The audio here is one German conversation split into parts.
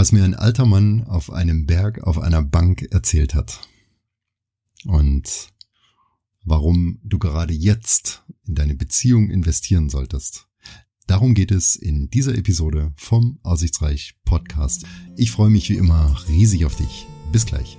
was mir ein alter Mann auf einem Berg auf einer Bank erzählt hat. Und warum du gerade jetzt in deine Beziehung investieren solltest. Darum geht es in dieser Episode vom Aussichtsreich Podcast. Ich freue mich wie immer riesig auf dich. Bis gleich.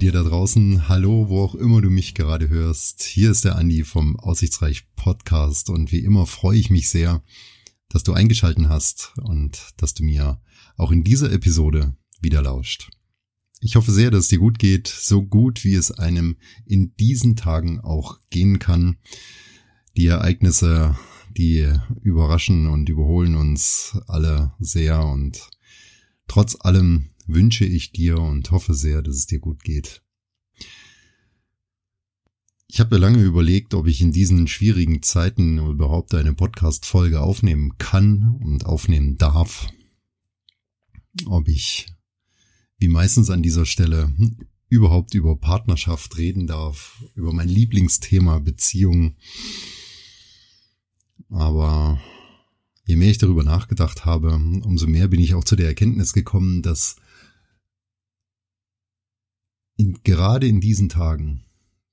Dir da draußen. Hallo, wo auch immer du mich gerade hörst. Hier ist der Andi vom Aussichtsreich Podcast und wie immer freue ich mich sehr, dass du eingeschalten hast und dass du mir auch in dieser Episode wieder lauscht. Ich hoffe sehr, dass es dir gut geht, so gut wie es einem in diesen Tagen auch gehen kann. Die Ereignisse, die überraschen und überholen uns alle sehr und trotz allem wünsche ich dir und hoffe sehr, dass es dir gut geht. Ich habe lange überlegt, ob ich in diesen schwierigen Zeiten überhaupt eine Podcast-Folge aufnehmen kann und aufnehmen darf. Ob ich, wie meistens an dieser Stelle, überhaupt über Partnerschaft reden darf, über mein Lieblingsthema Beziehung. Aber je mehr ich darüber nachgedacht habe, umso mehr bin ich auch zu der Erkenntnis gekommen, dass in, gerade in diesen Tagen,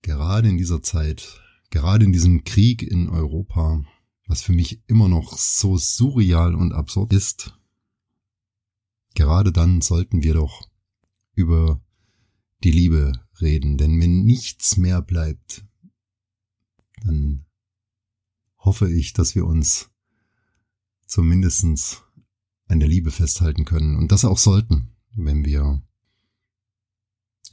gerade in dieser Zeit, gerade in diesem Krieg in Europa, was für mich immer noch so surreal und absurd ist, gerade dann sollten wir doch über die Liebe reden, denn wenn nichts mehr bleibt, dann hoffe ich, dass wir uns zumindestens an der Liebe festhalten können und das auch sollten, wenn wir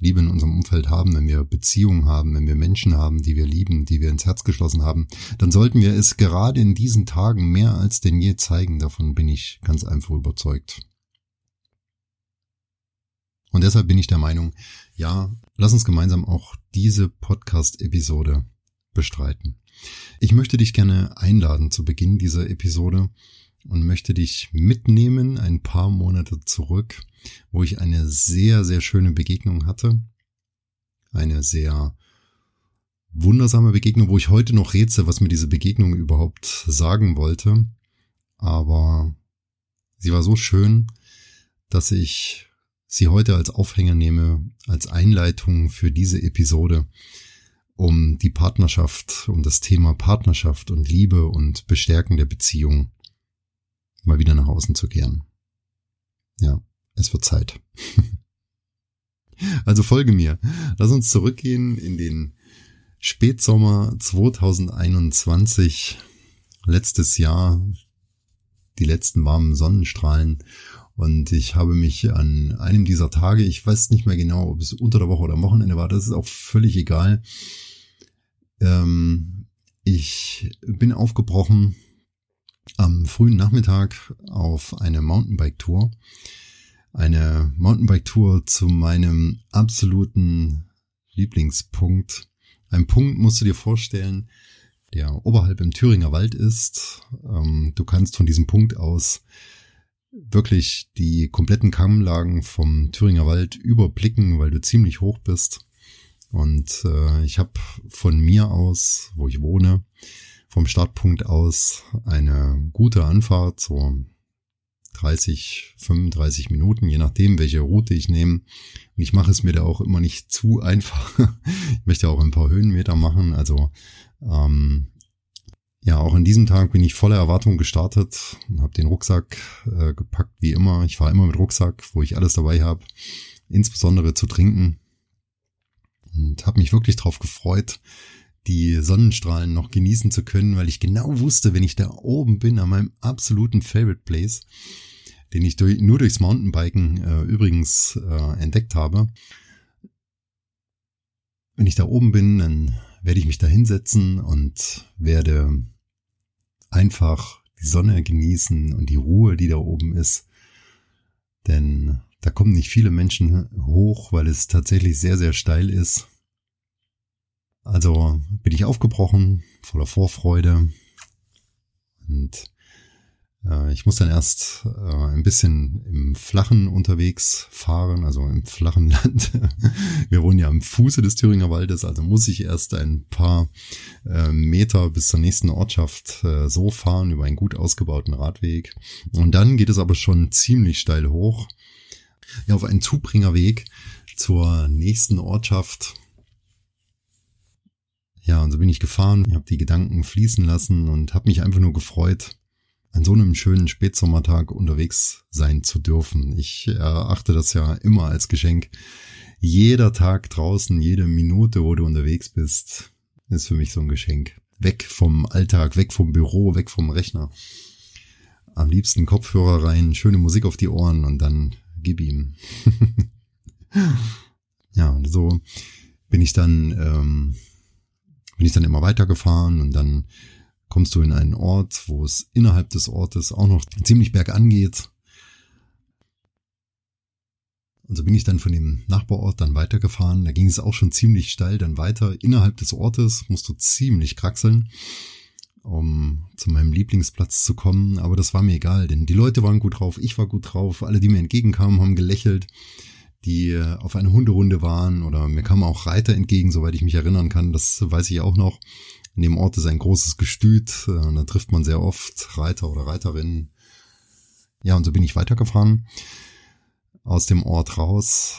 Liebe in unserem Umfeld haben, wenn wir Beziehungen haben, wenn wir Menschen haben, die wir lieben, die wir ins Herz geschlossen haben, dann sollten wir es gerade in diesen Tagen mehr als denn je zeigen. Davon bin ich ganz einfach überzeugt. Und deshalb bin ich der Meinung, ja, lass uns gemeinsam auch diese Podcast-Episode bestreiten. Ich möchte dich gerne einladen zu Beginn dieser Episode und möchte dich mitnehmen ein paar Monate zurück, wo ich eine sehr, sehr schöne Begegnung hatte. Eine sehr wundersame Begegnung, wo ich heute noch rätsel, was mir diese Begegnung überhaupt sagen wollte. Aber sie war so schön, dass ich sie heute als Aufhänger nehme, als Einleitung für diese Episode, um die Partnerschaft, um das Thema Partnerschaft und Liebe und Bestärken der Beziehung mal wieder nach außen zu kehren. Ja, es wird Zeit. also folge mir. Lass uns zurückgehen in den Spätsommer 2021. Letztes Jahr, die letzten warmen Sonnenstrahlen. Und ich habe mich an einem dieser Tage, ich weiß nicht mehr genau, ob es unter der Woche oder am Wochenende war, das ist auch völlig egal. Ähm, ich bin aufgebrochen am frühen Nachmittag auf eine Mountainbike-Tour. Eine Mountainbike-Tour zu meinem absoluten Lieblingspunkt. Ein Punkt musst du dir vorstellen, der oberhalb im Thüringer Wald ist. Ähm, du kannst von diesem Punkt aus wirklich die kompletten Kammlagen vom Thüringer Wald überblicken, weil du ziemlich hoch bist. Und äh, ich habe von mir aus, wo ich wohne, vom Startpunkt aus eine gute Anfahrt, so 30, 35 Minuten, je nachdem, welche Route ich nehme. Und ich mache es mir da auch immer nicht zu einfach. ich möchte auch ein paar Höhenmeter machen. Also ähm, ja, auch an diesem Tag bin ich voller Erwartung gestartet und habe den Rucksack äh, gepackt, wie immer. Ich fahre immer mit Rucksack, wo ich alles dabei habe, insbesondere zu trinken. Und habe mich wirklich drauf gefreut, die Sonnenstrahlen noch genießen zu können, weil ich genau wusste, wenn ich da oben bin, an meinem absoluten Favorite Place, den ich durch, nur durchs Mountainbiken äh, übrigens äh, entdeckt habe, wenn ich da oben bin, dann werde ich mich da hinsetzen und werde einfach die Sonne genießen und die Ruhe, die da oben ist. Denn da kommen nicht viele Menschen hoch, weil es tatsächlich sehr, sehr steil ist. Also bin ich aufgebrochen, voller Vorfreude und Äh, ich muss dann erst äh, ein bisschen im Flachen unterwegs fahren, also im flachen Land. Wir wohnen ja am Fuße des Thüringer Waldes, also muss ich erst ein paar äh, Meter bis zur nächsten Ortschaft so fahren über einen gut ausgebauten Radweg. Und dann geht es aber schon ziemlich steil hoch. Ja, auf einen Zubringerweg zur nächsten Ortschaft. Ja, und so bin ich gefahren, habe die Gedanken fließen lassen und habe mich einfach nur gefreut, an so einem schönen Spätsommertag unterwegs sein zu dürfen. Ich erachte das ja immer als Geschenk. Jeder Tag draußen, jede Minute, wo du unterwegs bist, ist für mich so ein Geschenk. Weg vom Alltag, weg vom Büro, weg vom Rechner. Am liebsten Kopfhörer rein, schöne Musik auf die Ohren und dann gib ihm. ja, und so bin ich dann, ähm, bin ich dann immer weitergefahren und dann kommst du in einen Ort, wo es innerhalb des Ortes auch noch ziemlich bergan geht. Und so bin ich dann von dem Nachbarort dann weitergefahren. Da ging es auch schon ziemlich steil dann weiter. Innerhalb des Ortes musst du ziemlich kraxeln, um zu meinem Lieblingsplatz zu kommen. Aber das war mir egal, denn die Leute waren gut drauf, ich war gut drauf. Alle, die mir entgegenkamen, haben gelächelt, die äh, auf eine Hunderunde waren. Oder mir kamen auch Reiter entgegen, soweit ich mich erinnern kann. Das weiß ich auch noch. In dem Ort ist ein großes Gestüt, äh, da trifft man sehr oft Reiter oder Reiterinnen. Ja, und so bin ich weitergefahren aus dem Ort raus.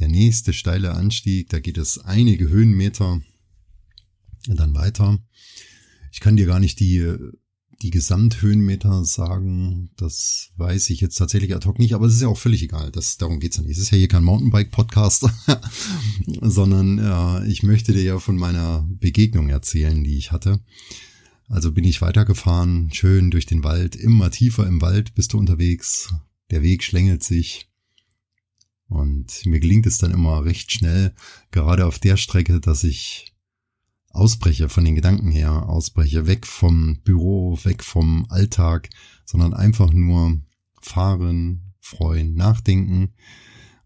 Der nächste steile Anstieg, da geht es einige Höhenmeter dann weiter. Ich kann dir gar nicht die die Gesamthöhenmeter sagen, das weiß ich jetzt tatsächlich ad hoc nicht, aber es ist ja auch völlig egal. Das, darum geht's ja nicht. Es ist ja hier kein Mountainbike-Podcast, sondern äh, ich möchte dir ja von meiner Begegnung erzählen, die ich hatte. Also bin ich weitergefahren, schön durch den Wald, immer tiefer im Wald bist du unterwegs. Der Weg schlängelt sich. Und mir gelingt es dann immer recht schnell, gerade auf der Strecke, dass ich ausbreche von den Gedanken her, ausbreche weg vom Büro, weg vom Alltag, sondern einfach nur fahren, freuen, nachdenken.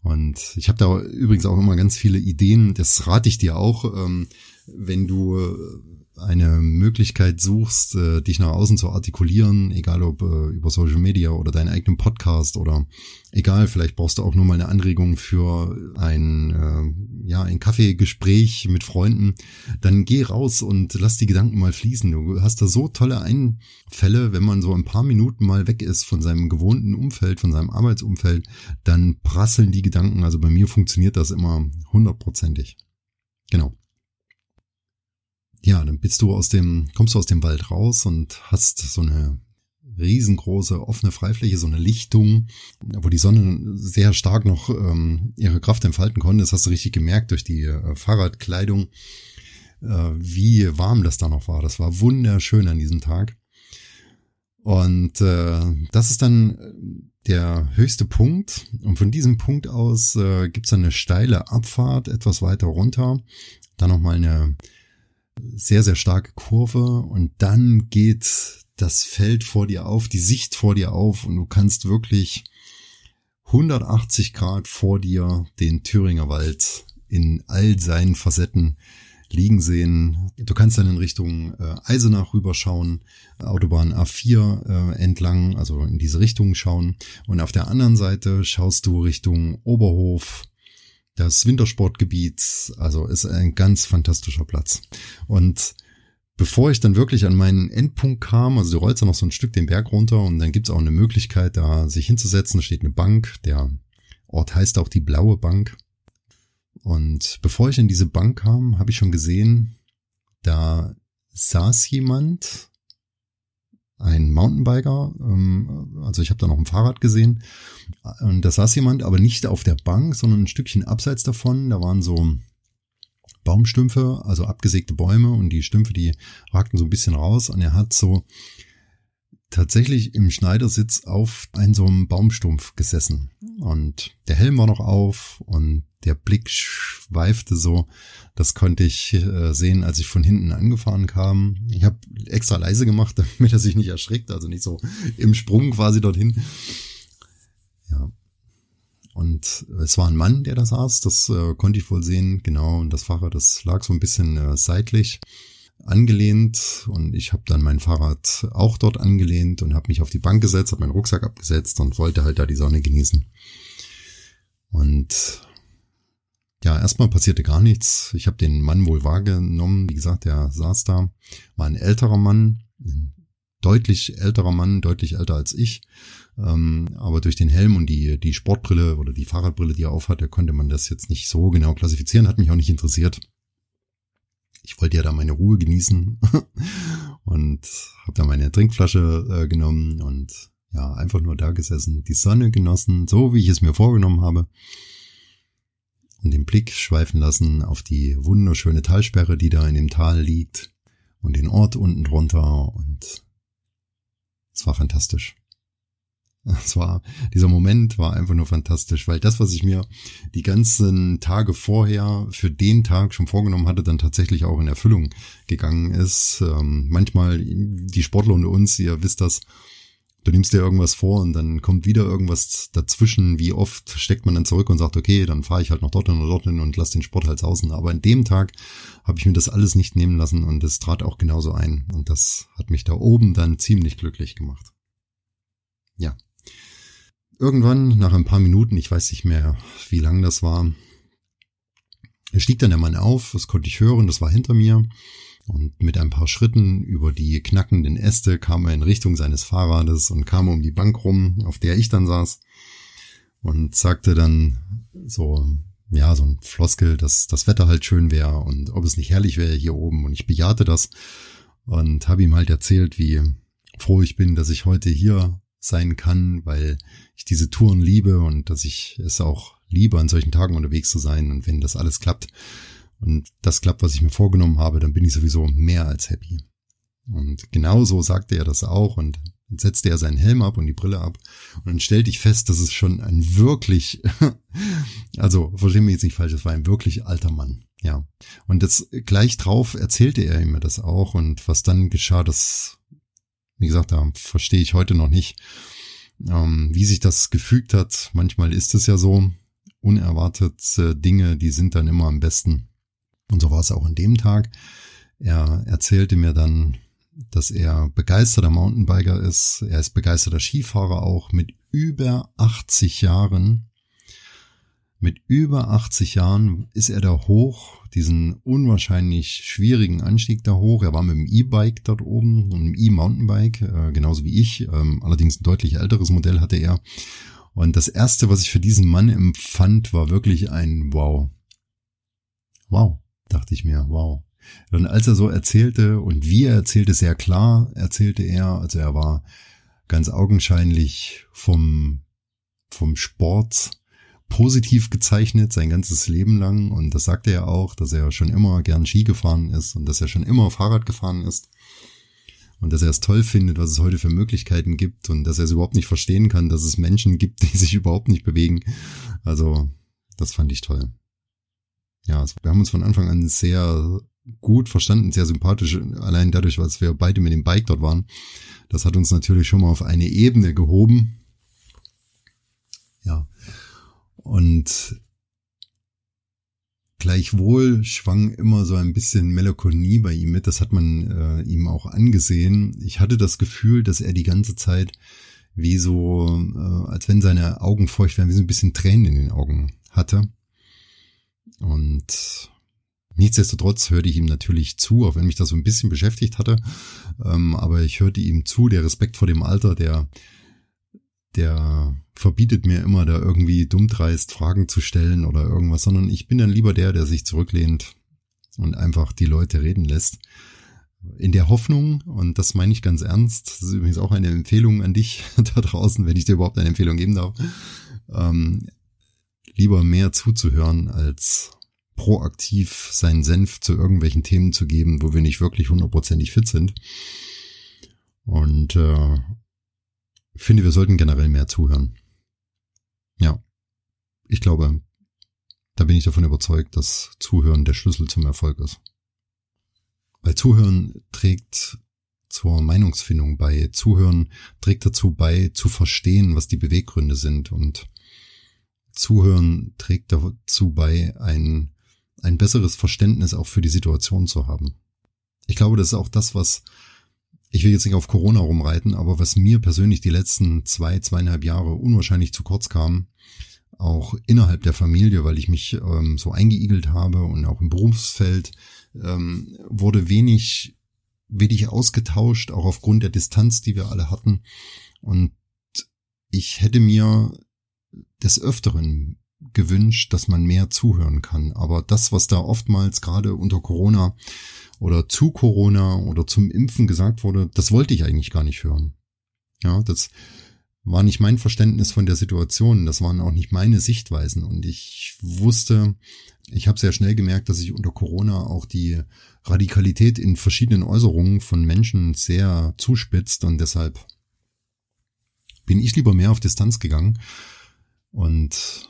Und ich habe da übrigens auch immer ganz viele Ideen. Das rate ich dir auch, ähm, wenn du eine Möglichkeit suchst, äh, dich nach außen zu artikulieren, egal ob äh, über Social Media oder deinen eigenen Podcast oder egal, vielleicht brauchst du auch nur mal eine Anregung für ein, äh, ja, ein Kaffeegespräch mit Freunden, dann geh raus und lass die Gedanken mal fließen. Du hast da so tolle Einfälle, wenn man so ein paar Minuten mal weg ist von seinem gewohnten Umfeld, von seinem Arbeitsumfeld, dann prasseln die Gedanken. Also bei mir funktioniert das immer hundertprozentig. Genau ja, dann bist du aus dem, kommst du aus dem Wald raus und hast so eine riesengroße offene Freifläche, so eine Lichtung, wo die Sonne sehr stark noch ähm, ihre Kraft entfalten konnte. Das hast du richtig gemerkt durch die äh, Fahrradkleidung, äh, wie warm das da noch war. Das war wunderschön an diesem Tag. Und äh, das ist dann der höchste Punkt. Und von diesem Punkt aus äh, gibt es eine steile Abfahrt etwas weiter runter. Dann nochmal eine sehr, sehr starke Kurve und dann geht das Feld vor dir auf, die Sicht vor dir auf und du kannst wirklich 180 Grad vor dir den Thüringer Wald in all seinen Facetten liegen sehen. Du kannst dann in Richtung äh, Eisenach rüberschauen, Autobahn A4 äh, entlang, also in diese Richtung schauen. Und auf der anderen Seite schaust du Richtung Oberhof, das Wintersportgebiet, also ist ein ganz fantastischer Platz. Und bevor ich dann wirklich an meinen Endpunkt kam, also du rollst ja noch so ein Stück den Berg runter und dann gibt's auch eine Möglichkeit, da sich hinzusetzen. Da steht eine Bank. Der Ort heißt auch die Blaue Bank. Und bevor ich in diese Bank kam, habe ich schon gesehen, da saß jemand ein Mountainbiker, ähm, also ich habe da noch ein Fahrrad gesehen. Und da saß jemand, aber nicht auf der Bank, sondern ein Stückchen abseits davon. Da waren so Baumstümpfe, also abgesägte Bäume und die Stümpfe, die ragten so ein bisschen raus. Und er hat so tatsächlich im Schneidersitz auf einem so einem Baumstumpf gesessen. Und der Helm war noch auf und der Blick schweifte so. Das konnte ich äh, sehen, als ich von hinten angefahren kam. Ich habe extra leise gemacht, damit er sich nicht erschrickt, also nicht so im Sprung quasi dorthin. Ja. Und es war ein Mann, der da saß, das äh, konnte ich wohl sehen, genau. Und das Fahrrad, das lag so ein bisschen äh, seitlich. angelehnt und ich habe dann mein Fahrrad auch dort angelehnt und habe mich auf die Bank gesetzt, habe meinen Rucksack abgesetzt und wollte halt da die Sonne genießen. Und ja, erstmal passierte gar nichts. Ich habe den Mann wohl wahrgenommen. Wie gesagt, der saß da, war ein älterer Mann, ein deutlich älterer Mann, deutlich älter als ich. Ähm, aber durch den Helm und die, die Sportbrille oder die Fahrradbrille, die er aufhatte, konnte man das jetzt nicht so genau klassifizieren, hat mich auch nicht interessiert. Ich wollte ja da meine Ruhe genießen und habe da meine Trinkflasche äh, genommen und ja, einfach nur da gesessen, die Sonne genossen, so wie ich es mir vorgenommen habe. Und den Blick schweifen lassen auf die wunderschöne Talsperre, die da in dem Tal liegt und den Ort unten drunter und es war fantastisch. Es war, dieser Moment war einfach nur fantastisch, weil das, was ich mir die ganzen Tage vorher für den Tag schon vorgenommen hatte, dann tatsächlich auch in Erfüllung gegangen ist. Ähm, manchmal, die Sportler unter uns, ihr wisst das, du nimmst dir irgendwas vor und dann kommt wieder irgendwas dazwischen. Wie oft steckt man dann zurück und sagt, okay, dann fahre ich halt noch dorthin oder dorthin und lass den Sport halt außen. Aber in dem Tag habe ich mir das alles nicht nehmen lassen und es trat auch genauso ein. Und das hat mich da oben dann ziemlich glücklich gemacht. Ja. Irgendwann, nach ein paar Minuten, ich weiß nicht mehr, wie lang das war, stieg dann der Mann auf, das konnte ich hören, das war hinter mir. Und mit ein paar Schritten über die knackenden Äste kam er in Richtung seines Fahrrades und kam um die Bank rum, auf der ich dann saß. Und sagte dann so, ja, so ein Floskel, dass das Wetter halt schön wäre und ob es nicht herrlich wäre hier oben. Und ich bejahte das und habe ihm halt erzählt, wie froh ich bin, dass ich heute hier sein kann, weil ich diese Touren liebe und dass ich es auch liebe, an solchen Tagen unterwegs zu sein. Und wenn das alles klappt und das klappt, was ich mir vorgenommen habe, dann bin ich sowieso mehr als happy. Und genauso sagte er das auch und setzte er seinen Helm ab und die Brille ab und dann stellte ich fest, dass es schon ein wirklich, also verstehe mich jetzt nicht falsch, es war ein wirklich alter Mann. Ja. Und das gleich drauf erzählte er mir das auch und was dann geschah, das wie gesagt, da verstehe ich heute noch nicht, ähm, wie sich das gefügt hat. Manchmal ist es ja so, unerwartete Dinge, die sind dann immer am besten. Und so war es auch an dem Tag. Er erzählte mir dann, dass er begeisterter Mountainbiker ist. Er ist begeisterter Skifahrer auch mit über 80 Jahren mit über 80 Jahren ist er da hoch, diesen unwahrscheinlich schwierigen Anstieg da hoch. Er war mit dem E-Bike dort oben, einem E-Mountainbike, äh, genauso wie ich. Ähm, allerdings ein deutlich älteres Modell hatte er. Und das erste, was ich für diesen Mann empfand, war wirklich ein Wow. Wow, dachte ich mir, wow. Und als er so erzählte und wie er erzählte, sehr klar erzählte er, also er war ganz augenscheinlich vom, vom Sport positiv gezeichnet sein ganzes Leben lang und das sagte er auch, dass er schon immer gern Ski gefahren ist und dass er schon immer Fahrrad gefahren ist und dass er es toll findet, was es heute für Möglichkeiten gibt und dass er es überhaupt nicht verstehen kann, dass es Menschen gibt, die sich überhaupt nicht bewegen. Also das fand ich toll. Ja, wir haben uns von Anfang an sehr gut verstanden, sehr sympathisch, allein dadurch, dass wir beide mit dem Bike dort waren. Das hat uns natürlich schon mal auf eine Ebene gehoben. Ja, und gleichwohl schwang immer so ein bisschen Melancholie bei ihm mit. Das hat man äh, ihm auch angesehen. Ich hatte das Gefühl, dass er die ganze Zeit wie so, äh, als wenn seine Augen feucht wären, wie so ein bisschen Tränen in den Augen hatte. Und nichtsdestotrotz hörte ich ihm natürlich zu, auch wenn mich das so ein bisschen beschäftigt hatte. Ähm, aber ich hörte ihm zu, der Respekt vor dem Alter, der der verbietet mir immer, da irgendwie dummdreist Fragen zu stellen oder irgendwas, sondern ich bin dann lieber der, der sich zurücklehnt und einfach die Leute reden lässt. In der Hoffnung, und das meine ich ganz ernst, das ist übrigens auch eine Empfehlung an dich da draußen, wenn ich dir überhaupt eine Empfehlung geben darf, ähm, lieber mehr zuzuhören, als proaktiv seinen Senf zu irgendwelchen Themen zu geben, wo wir nicht wirklich hundertprozentig fit sind. Und äh, finde, wir sollten generell mehr zuhören. Ja, ich glaube, da bin ich davon überzeugt, dass Zuhören der Schlüssel zum Erfolg ist. Weil Zuhören trägt zur Meinungsfindung bei. Zuhören trägt dazu bei, zu verstehen, was die Beweggründe sind. Und Zuhören trägt dazu bei, ein, ein besseres Verständnis auch für die Situation zu haben. ich glaube, das ist auch das, was ich will jetzt nicht auf Corona rumreiten, aber was mir persönlich die letzten zwei, zweieinhalb Jahre unwahrscheinlich zu kurz kam, auch innerhalb der Familie, weil ich mich ähm, so eingeigelt habe und auch im Berufsfeld ähm, wurde wenig, wenig ausgetauscht, auch aufgrund der Distanz, die wir alle hatten. Und ich hätte mir des Öfteren gewünscht, dass man mehr zuhören kann. Aber das, was da oftmals gerade unter Corona oder zu Corona oder zum Impfen gesagt wurde, das wollte ich eigentlich gar nicht hören. Ja, das war nicht mein Verständnis von der Situation, das waren auch nicht meine Sichtweisen und ich wusste, ich habe sehr schnell gemerkt, dass sich unter Corona auch die Radikalität in verschiedenen Äußerungen von Menschen sehr zuspitzt und deshalb bin ich lieber mehr auf Distanz gegangen und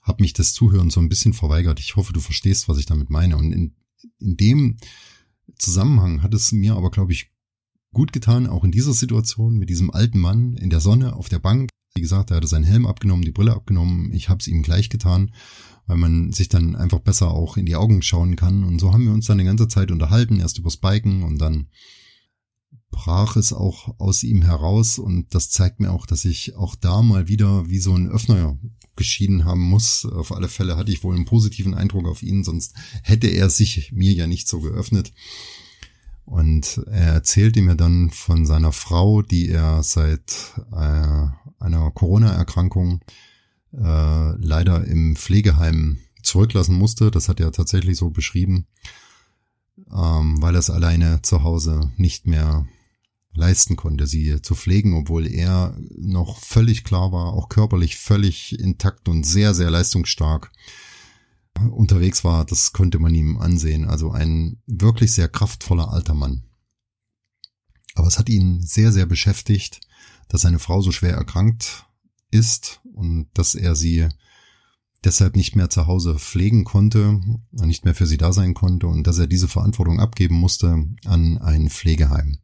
habe mich das Zuhören so ein bisschen verweigert. Ich hoffe, du verstehst, was ich damit meine. Und in, in dem Zusammenhang hat es mir aber, glaube ich, gut getan, auch in dieser Situation mit diesem alten Mann in der Sonne auf der Bank. Wie gesagt, er hatte seinen Helm abgenommen, die Brille abgenommen. Ich habe es ihm gleich getan, weil man sich dann einfach besser auch in die Augen schauen kann. Und so haben wir uns dann die ganze Zeit unterhalten, erst übers Biken und dann brach es auch aus ihm heraus und das zeigt mir auch, dass ich auch da mal wieder wie so ein Öffner geschieden haben muss. Auf alle Fälle hatte ich wohl einen positiven Eindruck auf ihn, sonst hätte er sich mir ja nicht so geöffnet. Und er erzählte mir dann von seiner Frau, die er seit äh, einer Corona-Erkrankung äh, leider im Pflegeheim zurücklassen musste. Das hat er tatsächlich so beschrieben, ähm, weil er es alleine zu Hause nicht mehr leisten konnte, sie zu pflegen, obwohl er noch völlig klar war, auch körperlich völlig intakt und sehr, sehr leistungsstark unterwegs war. Das konnte man ihm ansehen. Also ein wirklich sehr kraftvoller alter Mann. Aber es hat ihn sehr, sehr beschäftigt, dass seine Frau so schwer erkrankt ist und dass er sie deshalb nicht mehr zu Hause pflegen konnte, nicht mehr für sie da sein konnte und dass er diese Verantwortung abgeben musste an ein Pflegeheim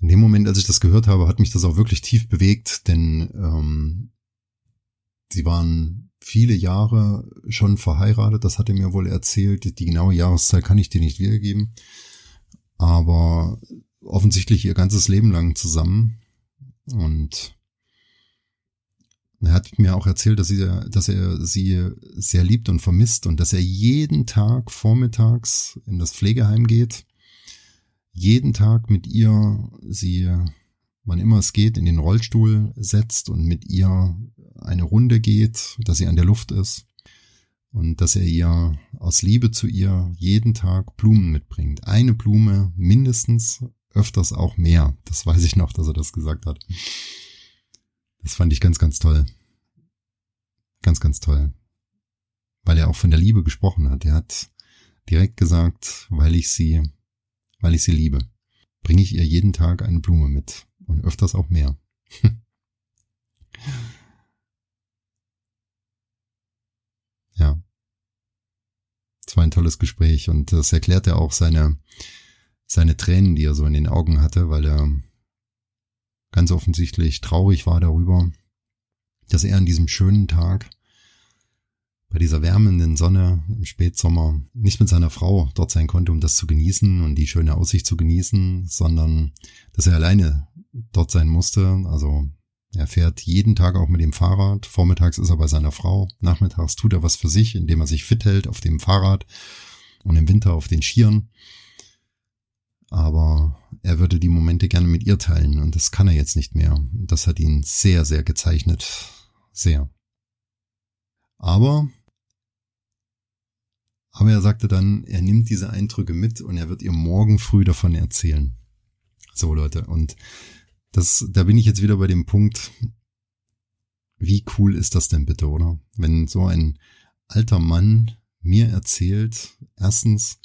in dem Moment, als ich das gehört habe, hat mich das auch wirklich tief bewegt, denn ähm, sie waren viele Jahre schon verheiratet, das hat er mir wohl erzählt. Die genaue Jahreszeit kann ich dir nicht wiedergeben, aber offensichtlich ihr ganzes Leben lang zusammen und er hat mir auch erzählt, dass, sie, dass er sie sehr liebt und vermisst und dass er jeden Tag vormittags in das Pflegeheim geht jeden Tag mit ihr sie, wann immer es geht, in den Rollstuhl setzt und mit ihr eine Runde geht, dass sie an der Luft ist und dass er ihr aus Liebe zu ihr jeden Tag Blumen mitbringt. Eine Blume mindestens, öfters auch mehr. Das weiß ich noch, dass er das gesagt hat. Das fand ich ganz, ganz toll. Ganz, ganz toll. Weil er auch von der Liebe gesprochen hat. Er hat direkt gesagt, weil ich sie weil ich sie liebe, bringe ich ihr jeden Tag eine Blume mit und öfters auch mehr. ja. Es war ein tolles Gespräch und das erklärte auch seine, seine Tränen, die er so in den Augen hatte, weil er ganz offensichtlich traurig war darüber, dass er an diesem schönen Tag bei dieser wärmenden Sonne im Spätsommer nicht mit seiner Frau dort sein konnte, um das zu genießen und die schöne Aussicht zu genießen, sondern dass er alleine dort sein musste. Also er fährt jeden Tag auch mit dem Fahrrad. Vormittags ist er bei seiner Frau. Nachmittags tut er was für sich, indem er sich fit hält auf dem Fahrrad und im Winter auf den Skiern. Aber er würde die Momente gerne mit ihr teilen und das kann er jetzt nicht mehr. Das hat ihn sehr, sehr gezeichnet. Sehr. Aber aber er sagte dann, er nimmt diese Eindrücke mit und er wird ihr morgen früh davon erzählen. So Leute, und das, da bin ich jetzt wieder bei dem Punkt, wie cool ist das denn bitte, oder? Wenn so ein alter Mann mir erzählt, erstens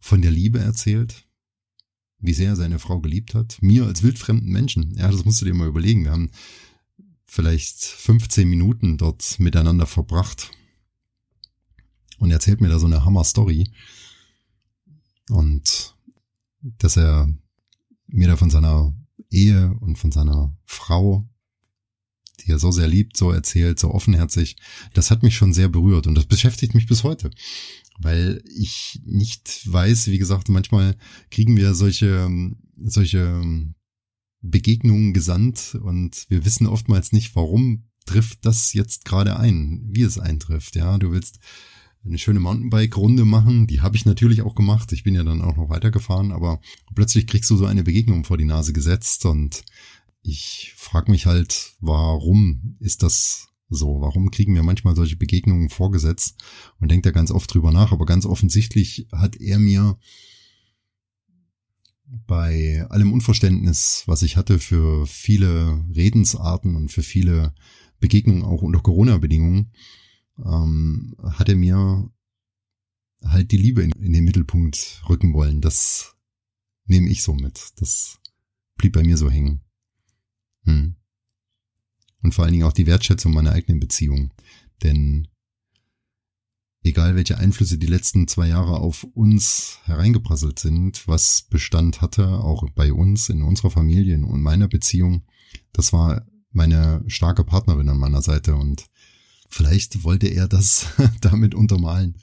von der Liebe erzählt, wie sehr er seine Frau geliebt hat, mir als wildfremden Menschen. Ja, das musst du dir mal überlegen. Wir haben vielleicht 15 Minuten dort miteinander verbracht und erzählt mir da so eine Hammer-Story. Und dass er mir da von seiner Ehe und von seiner Frau die er so sehr liebt, so erzählt, so offenherzig. Das hat mich schon sehr berührt und das beschäftigt mich bis heute. Weil ich nicht weiß, wie gesagt, manchmal kriegen wir solche, solche Begegnungen gesandt und wir wissen oftmals nicht, warum trifft das jetzt gerade ein, wie es eintrifft. Ja, du willst eine schöne Mountainbike-Runde machen. Die habe ich natürlich auch gemacht. Ich bin ja dann auch noch weitergefahren, aber plötzlich kriegst du so eine Begegnung vor die Nase gesetzt und ich frage mich halt, warum ist das so? Warum kriegen wir manchmal solche Begegnungen vorgesetzt und denkt da ganz oft drüber nach? Aber ganz offensichtlich hat er mir bei allem Unverständnis, was ich hatte für viele Redensarten und für viele Begegnungen auch unter Corona-Bedingungen, ähm, hat er mir halt die Liebe in, in den Mittelpunkt rücken wollen. Das nehme ich so mit. Das blieb bei mir so hängen. Hm. Und vor allen Dingen auch die Wertschätzung meiner eigenen Beziehung. Denn egal welche Einflüsse die letzten zwei Jahre auf uns hereingeprasselt sind, was Bestand hatte, auch bei uns, in unserer Familie und meiner Beziehung, das war meine starke Partnerin an meiner Seite und Vielleicht wollte er das damit untermalen,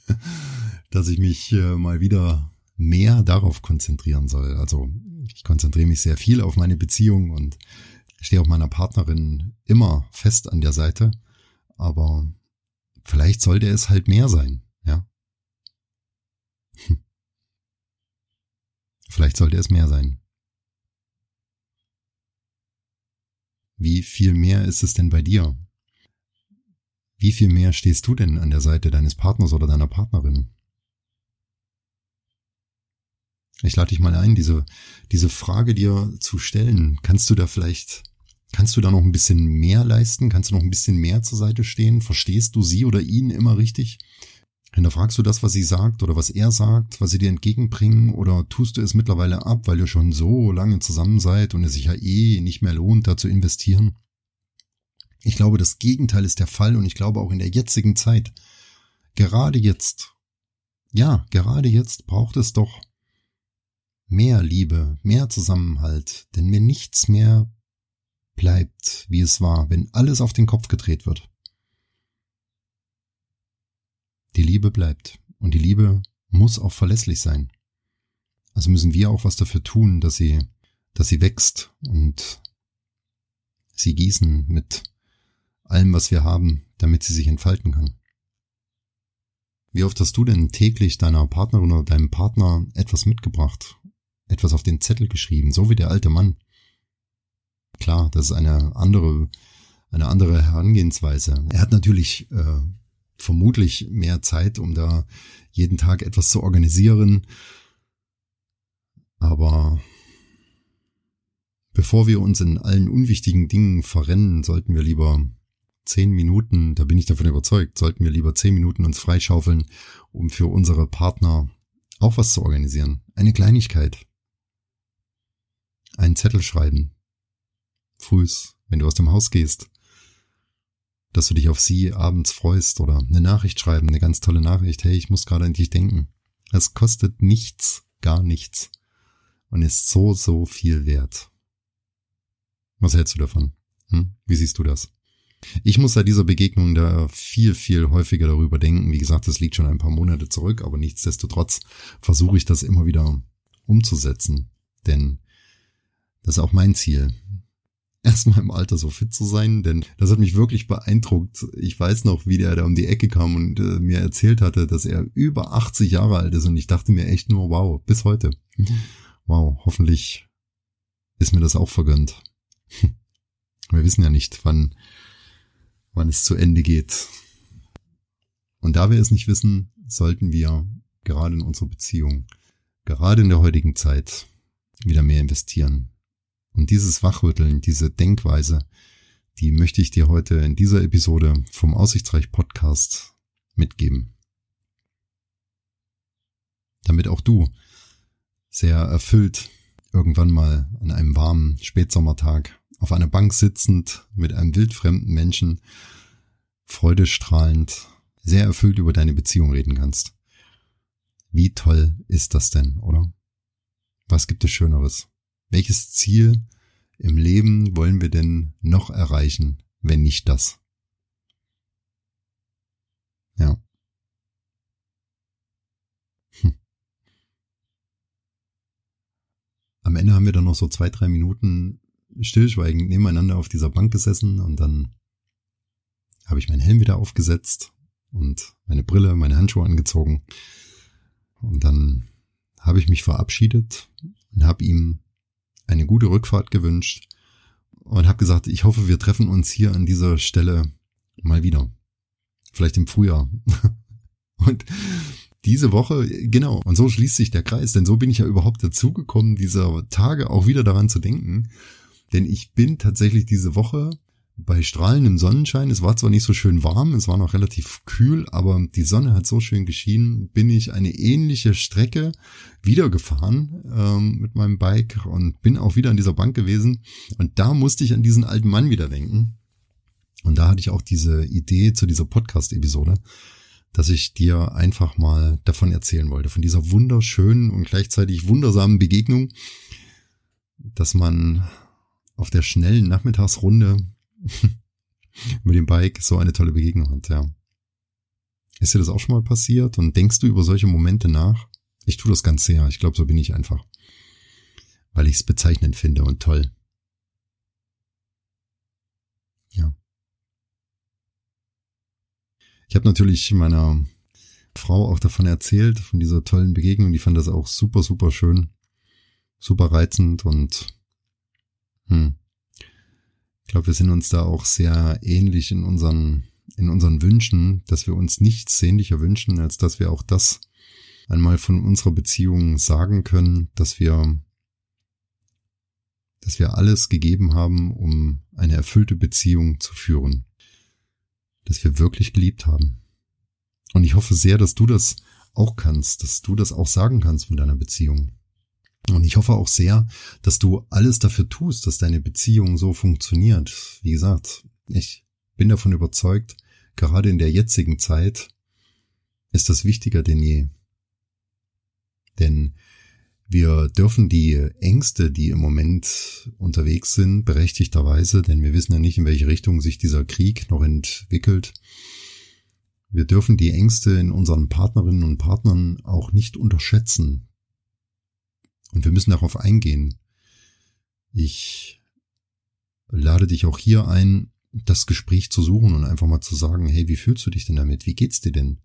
dass ich mich äh, mal wieder mehr darauf konzentrieren soll. Also ich konzentriere mich sehr viel auf meine Beziehung und stehe auch meiner Partnerin immer fest an der Seite. Aber vielleicht sollte es halt mehr sein, ja. Vielleicht sollte es mehr sein. Wie viel mehr ist es denn bei dir? Wie viel mehr stehst du denn an der Seite deines Partners oder deiner Partnerin? Ich lade dich mal ein, diese, diese Frage dir zu stellen. Kannst du da vielleicht, kannst du da noch ein bisschen mehr leisten? Kannst du noch ein bisschen mehr zur Seite stehen? Verstehst du sie oder ihn immer richtig? Hinterfragst du das, was sie sagt oder was er sagt, was sie dir entgegenbringen oder tust du es mittlerweile ab, weil ihr schon so lange zusammen seid und es sich ja eh nicht mehr lohnt, da zu investieren? Ich glaube, das Gegenteil ist der Fall und ich glaube auch in der jetzigen Zeit, gerade jetzt, ja, gerade jetzt braucht es doch mehr Liebe, mehr Zusammenhalt, denn mir nichts mehr bleibt, wie es war, wenn alles auf den Kopf gedreht wird. Die Liebe bleibt und die Liebe muss auch verlässlich sein. Also müssen wir auch was dafür tun, dass sie, dass sie wächst und sie gießen mit allem, was wir haben, damit sie sich entfalten kann. Wie oft hast du denn täglich deiner Partnerin oder deinem Partner etwas mitgebracht, etwas auf den Zettel geschrieben, so wie der alte Mann? Klar, das ist eine andere, eine andere Herangehensweise. Er hat natürlich äh, vermutlich mehr Zeit, um da jeden Tag etwas zu organisieren, aber bevor wir uns in allen unwichtigen Dingen verrennen, sollten wir lieber zehn Minuten, da bin ich davon überzeugt, sollten wir lieber zehn Minuten uns freischaufeln, um für unsere Partner auch was zu organisieren. Eine Kleinigkeit. Einen Zettel schreiben. Frühs, wenn du aus dem Haus gehst. Dass du dich auf sie abends freust oder eine Nachricht schreiben, eine ganz tolle Nachricht. Hey, ich muss gerade an dich denken. Es kostet nichts, gar nichts. Und ist so, so viel wert. Was hältst du davon? Hm? Wie siehst du das? Ich muss seit dieser Begegnung da viel, viel häufiger darüber denken. Wie gesagt, das liegt schon ein paar Monate zurück, aber nichtsdestotrotz versuche ich das immer wieder umzusetzen. Denn das ist auch mein Ziel. Erstmal im Alter so fit zu sein, denn das hat mich wirklich beeindruckt. Ich weiß noch, wie der da um die Ecke kam und äh, mir erzählt hatte, dass er über 80 Jahre alt ist und ich dachte mir echt nur, wow, bis heute. Wow, hoffentlich ist mir das auch vergönnt. Wir wissen ja nicht, wann wann es zu Ende geht. Und da wir es nicht wissen, sollten wir gerade in unserer Beziehung, gerade in der heutigen Zeit, wieder mehr investieren. Und dieses Wachrütteln, diese Denkweise, die möchte ich dir heute in dieser Episode vom Aussichtsreich Podcast mitgeben. Damit auch du sehr erfüllt irgendwann mal an einem warmen Spätsommertag auf einer Bank sitzend mit einem wildfremden Menschen, freudestrahlend, sehr erfüllt über deine Beziehung reden kannst. Wie toll ist das denn, oder? Was gibt es Schöneres? Welches Ziel im Leben wollen wir denn noch erreichen, wenn nicht das. Ja. Hm. Am Ende haben wir dann noch so zwei, drei Minuten stillschweigend nebeneinander auf dieser Bank gesessen und dann habe ich meinen Helm wieder aufgesetzt und meine Brille, meine Handschuhe angezogen. Und dann habe ich mich verabschiedet und habe ihm eine gute Rückfahrt gewünscht und habe gesagt, ich hoffe, wir treffen uns hier an dieser Stelle mal wieder. Vielleicht im Frühjahr. und diese Woche, genau, und so schließt sich der Kreis, denn so bin ich ja überhaupt dazugekommen, dieser Tage auch wieder daran zu denken. Denn ich bin tatsächlich diese Woche bei strahlendem Sonnenschein. Es war zwar nicht so schön warm, es war noch relativ kühl, aber die Sonne hat so schön geschienen, bin ich eine ähnliche Strecke wieder gefahren ähm, mit meinem Bike und bin auch wieder an dieser Bank gewesen. Und da musste ich an diesen alten Mann wieder denken. Und da hatte ich auch diese Idee zu dieser Podcast-Episode, dass ich dir einfach mal davon erzählen wollte, von dieser wunderschönen und gleichzeitig wundersamen Begegnung, dass man auf der schnellen Nachmittagsrunde mit dem Bike so eine tolle Begegnung hat, ja. Ist dir das auch schon mal passiert und denkst du über solche Momente nach? Ich tue das ganz sehr. Ich glaube, so bin ich einfach. Weil ich es bezeichnend finde und toll. Ja. Ich habe natürlich meiner Frau auch davon erzählt, von dieser tollen Begegnung. Die fand das auch super, super schön, super reizend und hm, ich glaube, wir sind uns da auch sehr ähnlich in unseren, in unseren Wünschen, dass wir uns nichts sehnlicher wünschen, als dass wir auch das einmal von unserer Beziehung sagen können, dass wir, dass wir alles gegeben haben, um eine erfüllte Beziehung zu führen. Dass wir wirklich geliebt haben. Und ich hoffe sehr, dass du das auch kannst, dass du das auch sagen kannst von deiner Beziehung. Und ich hoffe auch sehr, dass du alles dafür tust, dass deine Beziehung so funktioniert. Wie gesagt, ich bin davon überzeugt, gerade in der jetzigen Zeit ist das wichtiger denn je. Denn wir dürfen die Ängste, die im Moment unterwegs sind, berechtigterweise, denn wir wissen ja nicht, in welche Richtung sich dieser Krieg noch entwickelt. Wir dürfen die Ängste in unseren Partnerinnen und Partnern auch nicht unterschätzen, und wir müssen darauf eingehen. Ich lade dich auch hier ein, das Gespräch zu suchen und einfach mal zu sagen, hey, wie fühlst du dich denn damit? Wie geht's dir denn?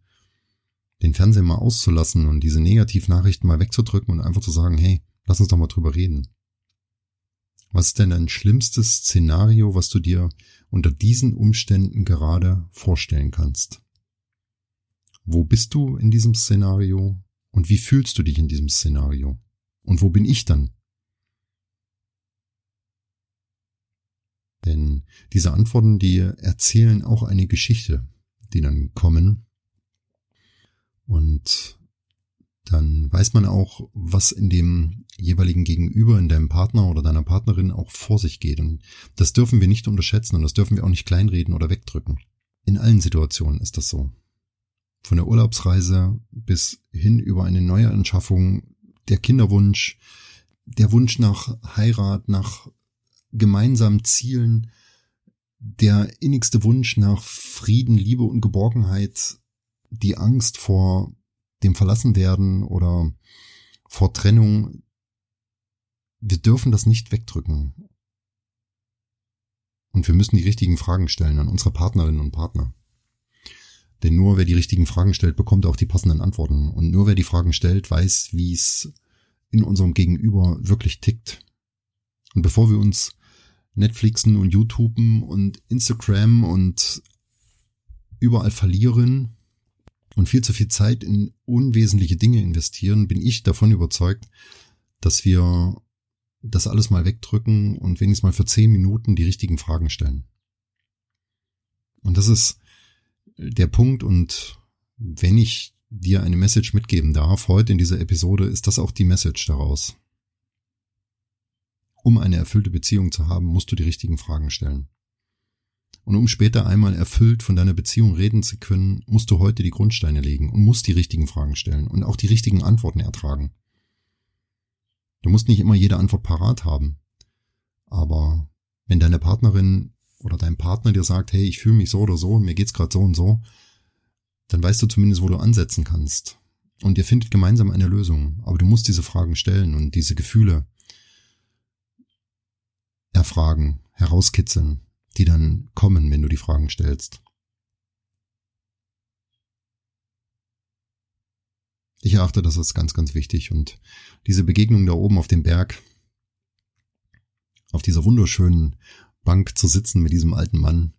Den Fernseher mal auszulassen und diese Negativnachrichten mal wegzudrücken und einfach zu sagen, hey, lass uns doch mal drüber reden. Was ist denn dein schlimmstes Szenario, was du dir unter diesen Umständen gerade vorstellen kannst? Wo bist du in diesem Szenario und wie fühlst du dich in diesem Szenario? Und wo bin ich dann? Denn diese Antworten, die erzählen auch eine Geschichte, die dann kommen. Und dann weiß man auch, was in dem jeweiligen Gegenüber, in deinem Partner oder deiner Partnerin auch vor sich geht. Und das dürfen wir nicht unterschätzen und das dürfen wir auch nicht kleinreden oder wegdrücken. In allen Situationen ist das so. Von der Urlaubsreise bis hin über eine neue Anschaffung der Kinderwunsch, der Wunsch nach Heirat, nach gemeinsamen Zielen, der innigste Wunsch nach Frieden, Liebe und Geborgenheit, die Angst vor dem Verlassenwerden oder vor Trennung, wir dürfen das nicht wegdrücken. Und wir müssen die richtigen Fragen stellen an unsere Partnerinnen und Partner. Denn nur wer die richtigen Fragen stellt, bekommt auch die passenden Antworten. Und nur wer die Fragen stellt, weiß, wie es in unserem Gegenüber wirklich tickt. Und bevor wir uns Netflixen und YouTuben und Instagram und überall verlieren und viel zu viel Zeit in unwesentliche Dinge investieren, bin ich davon überzeugt, dass wir das alles mal wegdrücken und wenigstens mal für zehn Minuten die richtigen Fragen stellen. Und das ist der Punkt und wenn ich dir eine Message mitgeben darf, heute in dieser Episode, ist das auch die Message daraus. Um eine erfüllte Beziehung zu haben, musst du die richtigen Fragen stellen. Und um später einmal erfüllt von deiner Beziehung reden zu können, musst du heute die Grundsteine legen und musst die richtigen Fragen stellen und auch die richtigen Antworten ertragen. Du musst nicht immer jede Antwort parat haben. Aber wenn deine Partnerin oder dein Partner dir sagt, hey, ich fühle mich so oder so und mir geht's gerade so und so, dann weißt du zumindest, wo du ansetzen kannst. Und ihr findet gemeinsam eine Lösung. Aber du musst diese Fragen stellen und diese Gefühle erfragen, herauskitzeln, die dann kommen, wenn du die Fragen stellst. Ich erachte das als ganz, ganz wichtig. Und diese Begegnung da oben auf dem Berg, auf dieser wunderschönen Bank zu sitzen mit diesem alten Mann,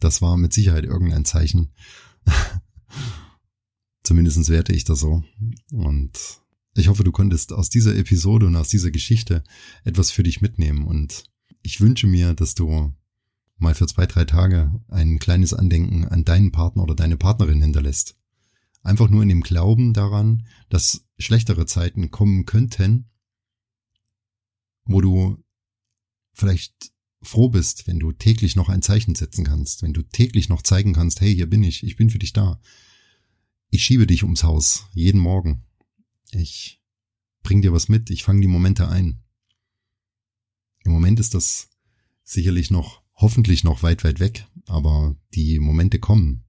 das war mit Sicherheit irgendein Zeichen. Zumindest werte ich das so. Und ich hoffe, du konntest aus dieser Episode und aus dieser Geschichte etwas für dich mitnehmen. Und ich wünsche mir, dass du mal für zwei, drei Tage ein kleines Andenken an deinen Partner oder deine Partnerin hinterlässt. Einfach nur in dem Glauben daran, dass schlechtere Zeiten kommen könnten, wo du vielleicht froh bist, wenn du täglich noch ein Zeichen setzen kannst, wenn du täglich noch zeigen kannst, hey, hier bin ich, ich bin für dich da. Ich schiebe dich ums Haus, jeden Morgen. Ich bring dir was mit, ich fange die Momente ein. Im Moment ist das sicherlich noch, hoffentlich noch weit, weit weg, aber die Momente kommen.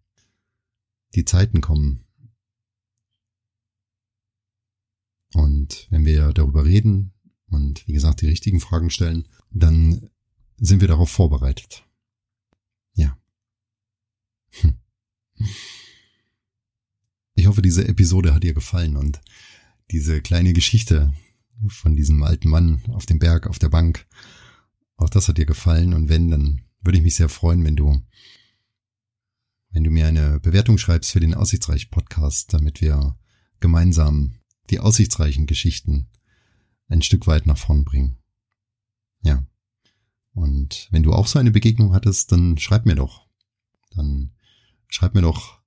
Die Zeiten kommen. Und wenn wir darüber reden und wie gesagt die richtigen Fragen stellen, dann sind wir darauf vorbereitet. Ja. Hm. Ich hoffe, diese Episode hat dir gefallen und diese kleine Geschichte von diesem alten Mann auf dem Berg, auf der Bank, auch das hat dir gefallen. Und wenn, dann würde ich mich sehr freuen, wenn du, wenn du mir eine Bewertung schreibst für den Aussichtsreich Podcast, damit wir gemeinsam die aussichtsreichen Geschichten ein Stück weit nach vorn bringen. Ja. Und wenn du auch so eine Begegnung hattest, dann schreib mir doch. Dann schreib mir doch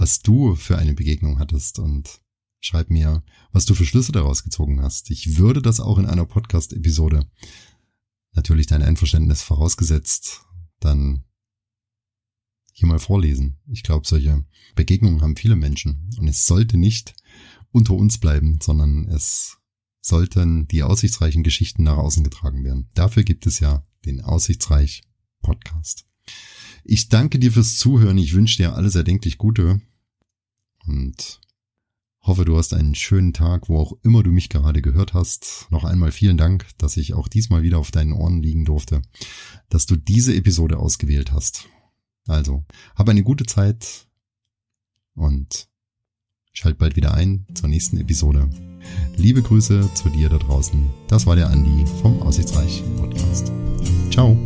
was du für eine Begegnung hattest und schreib mir, was du für Schlüsse daraus gezogen hast. Ich würde das auch in einer Podcast-Episode, natürlich dein Einverständnis vorausgesetzt, dann hier mal vorlesen. Ich glaube, solche Begegnungen haben viele Menschen und es sollte nicht unter uns bleiben, sondern es sollten die aussichtsreichen Geschichten nach außen getragen werden. Dafür gibt es ja den Aussichtsreich Podcast. Ich danke dir fürs Zuhören. Ich wünsche dir alles erdenklich Gute und hoffe, du hast einen schönen Tag, wo auch immer du mich gerade gehört hast. Noch einmal vielen Dank, dass ich auch diesmal wieder auf deinen Ohren liegen durfte, dass du diese Episode ausgewählt hast. Also, hab eine gute Zeit und schalt bald wieder ein zur nächsten Episode. Liebe Grüße zu dir da draußen. Das war der Andi vom Aussichtsreich Podcast. Ciao.